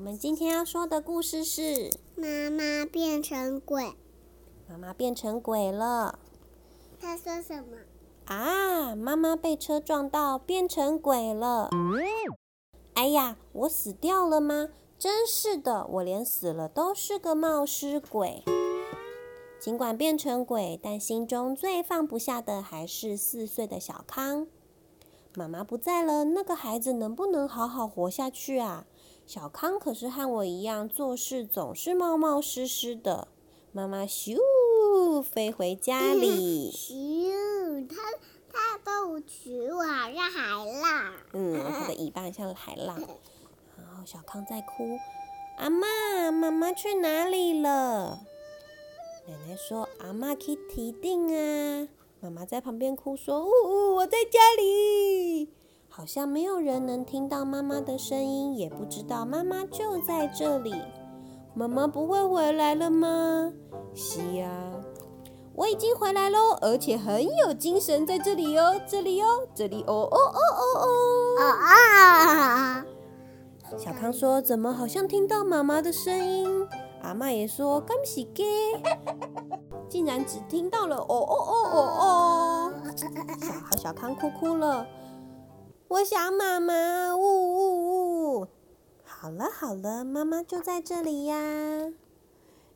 我们今天要说的故事是妈妈变成鬼。妈妈变成鬼了。他说什么？啊！妈妈被车撞到，变成鬼了。哎呀，我死掉了吗？真是的，我连死了都是个冒失鬼。尽管变成鬼，但心中最放不下的还是四岁的小康。妈妈不在了，那个孩子能不能好好活下去啊？小康可是和我一样，做事总是冒冒失失的。妈妈咻飞回家里，咻，它它都取我好像海浪。嗯，它的尾巴像海浪。然后小康在哭，阿妈，妈妈去哪里了？奶奶说，阿妈去提定啊。妈妈在旁边哭说，呜呜，我在家里。好像没有人能听到妈妈的声音，也不知道妈妈就在这里。妈妈不会回来了吗？是呀，我已经回来喽，而且很有精神，在这里哦，这里哦，这里哦哦哦哦哦啊！小康说：“怎么好像听到妈妈的声音？”阿妈也说：“干喜给。”竟然只听到了哦哦哦哦哦！小小康哭哭了。我想妈妈，呜呜呜！好了好了，妈妈就在这里呀。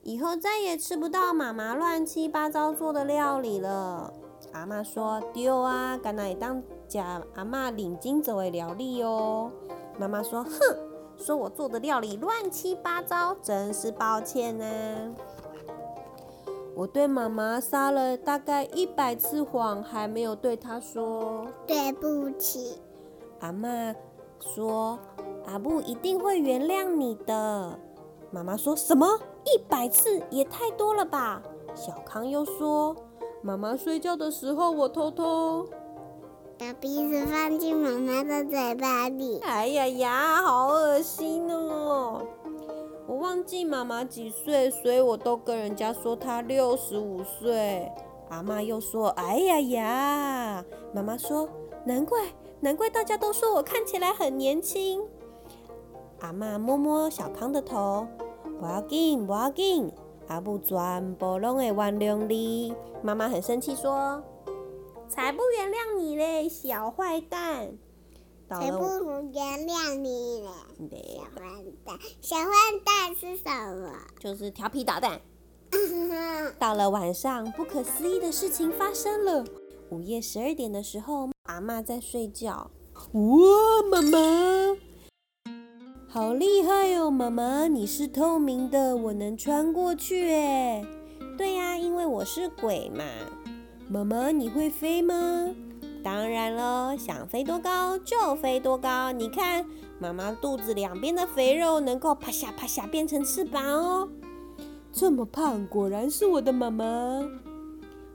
以后再也吃不到妈妈乱七八糟做的料理了。阿妈说丢啊，干那当假阿妈领金子为料理哦。妈妈说，哼，说我做的料理乱七八糟，真是抱歉呢。我对妈妈撒了大概一百次谎，还没有对她说对不起。阿妈说：“阿布一定会原谅你的。”妈妈说什么？一百次也太多了吧？小康又说：“妈妈睡觉的时候，我偷偷把鼻子放进妈妈的嘴巴里。”哎呀呀，好恶心哦！我忘记妈妈几岁，所以我都跟人家说她六十五岁。阿妈又说：“哎呀呀！”妈妈说：“难怪。”难怪大家都说我看起来很年轻。阿妈摸摸小康的头，不要紧，不要紧，阿母全部拢会原谅你。妈妈很生气说：“才不原谅你嘞，小坏蛋！”才不原谅你嘞，小坏蛋！小坏蛋是什么？就是调皮捣蛋。到了晚上，不可思议的事情发生了。午夜十二点的时候。阿妈在睡觉。哇，妈妈，好厉害哦！妈妈，你是透明的，我能穿过去哎。对呀，因为我是鬼嘛。妈妈，你会飞吗？当然了，想飞多高就飞多高。你看，妈妈肚子两边的肥肉能够啪下啪下变成翅膀哦。这么胖，果然是我的妈妈。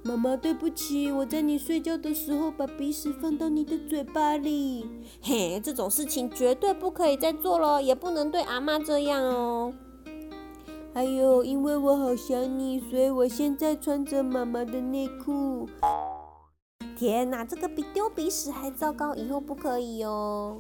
妈妈，对不起，我在你睡觉的时候把鼻屎放到你的嘴巴里。嘿，这种事情绝对不可以再做了，也不能对阿妈这样哦。还有，因为我好想你，所以我现在穿着妈妈的内裤。天哪，这个比丢鼻屎还糟糕，以后不可以哦。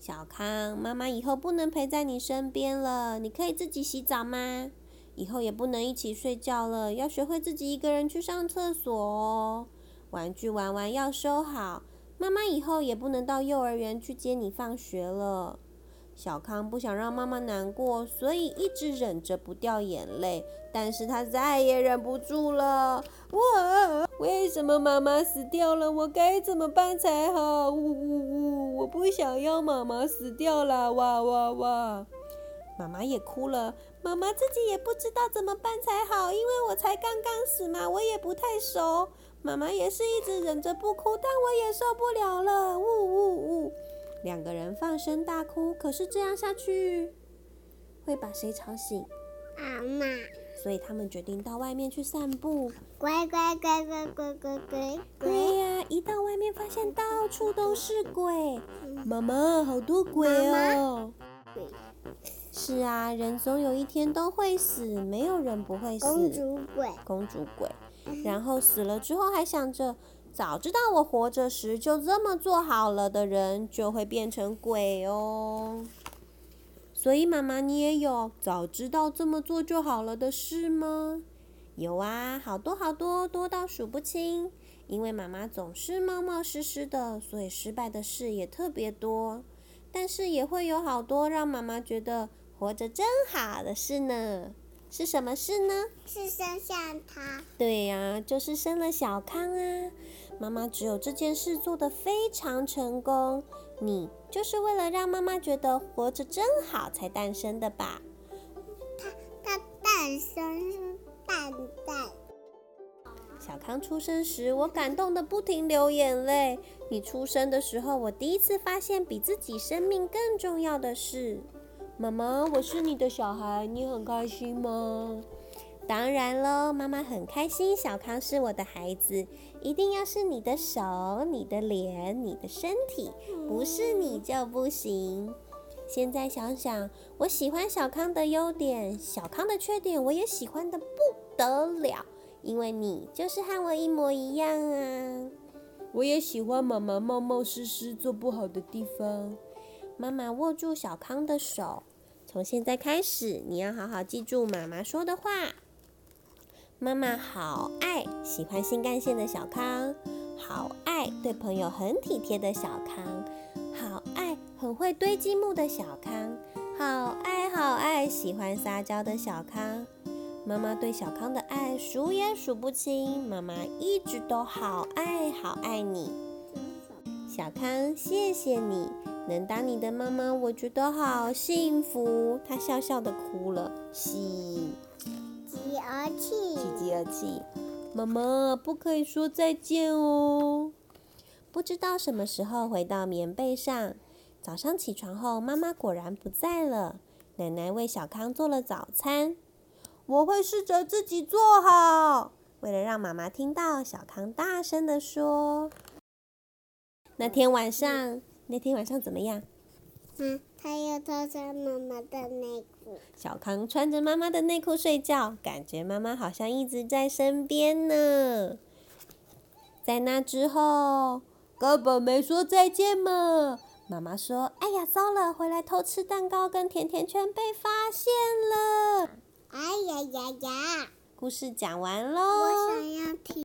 小康，妈妈以后不能陪在你身边了，你可以自己洗澡吗？以后也不能一起睡觉了，要学会自己一个人去上厕所哦。玩具玩完要收好。妈妈以后也不能到幼儿园去接你放学了。小康不想让妈妈难过，所以一直忍着不掉眼泪。但是他再也忍不住了。哇！为什么妈妈死掉了？我该怎么办才好？呜呜呜！我不想要妈妈死掉了！哇哇哇！妈妈也哭了。妈妈自己也不知道怎么办才好，因为我才刚刚死嘛，我也不太熟。妈妈也是一直忍着不哭，但我也受不了了，呜呜呜！两个人放声大哭，可是这样下去会把谁吵醒？阿妈。所以他们决定到外面去散步。乖乖乖乖乖乖乖。对呀，一到外面发现到处都是鬼。妈妈，好多鬼哦。是啊，人总有一天都会死，没有人不会死。公主鬼，公主鬼，然后死了之后还想着，早知道我活着时就这么做好了的人，就会变成鬼哦。所以妈妈，你也有早知道这么做就好了的事吗？有啊，好多好多，多到数不清。因为妈妈总是冒冒失失的，所以失败的事也特别多。但是也会有好多让妈妈觉得活着真好的事呢。是什么事呢？是生下他。对呀，就是生了小康啊。妈妈只有这件事做得非常成功。你就是为了让妈妈觉得活着真好才诞生的吧？他他诞生是蛋蛋。小康出生时，我感动的不停流眼泪。你出生的时候，我第一次发现比自己生命更重要的事。妈妈，我是你的小孩，你很开心吗？当然喽，妈妈很开心。小康是我的孩子，一定要是你的手、你的脸、你的身体，不是你就不行。现在想想，我喜欢小康的优点，小康的缺点我也喜欢的不得了，因为你就是和我一模一样啊。我也喜欢妈妈冒冒失失做不好的地方。妈妈握住小康的手，从现在开始，你要好好记住妈妈说的话。妈妈好爱喜欢新干线的小康，好爱对朋友很体贴的小康，好爱很会堆积木的小康，好爱好爱喜欢撒娇的小康。妈妈对小康的爱数也数不清，妈妈一直都好爱好爱你，小康，谢谢你。能当你的妈妈，我觉得好幸福。他笑笑的哭了，喜极而泣，喜极而泣。妈妈不可以说再见哦。不知道什么时候回到棉被上，早上起床后，妈妈果然不在了。奶奶为小康做了早餐，我会试着自己做好。为了让妈妈听到，小康大声的说：“那天晚上。”那天晚上怎么样？嗯，他又偷穿妈妈的内裤。小康穿着妈妈的内裤睡觉，感觉妈妈好像一直在身边呢。在那之后，根本没说再见嘛。妈妈说：“哎呀，糟了，回来偷吃蛋糕跟甜甜圈被发现了。”哎呀呀呀！故事讲完喽。我想要听。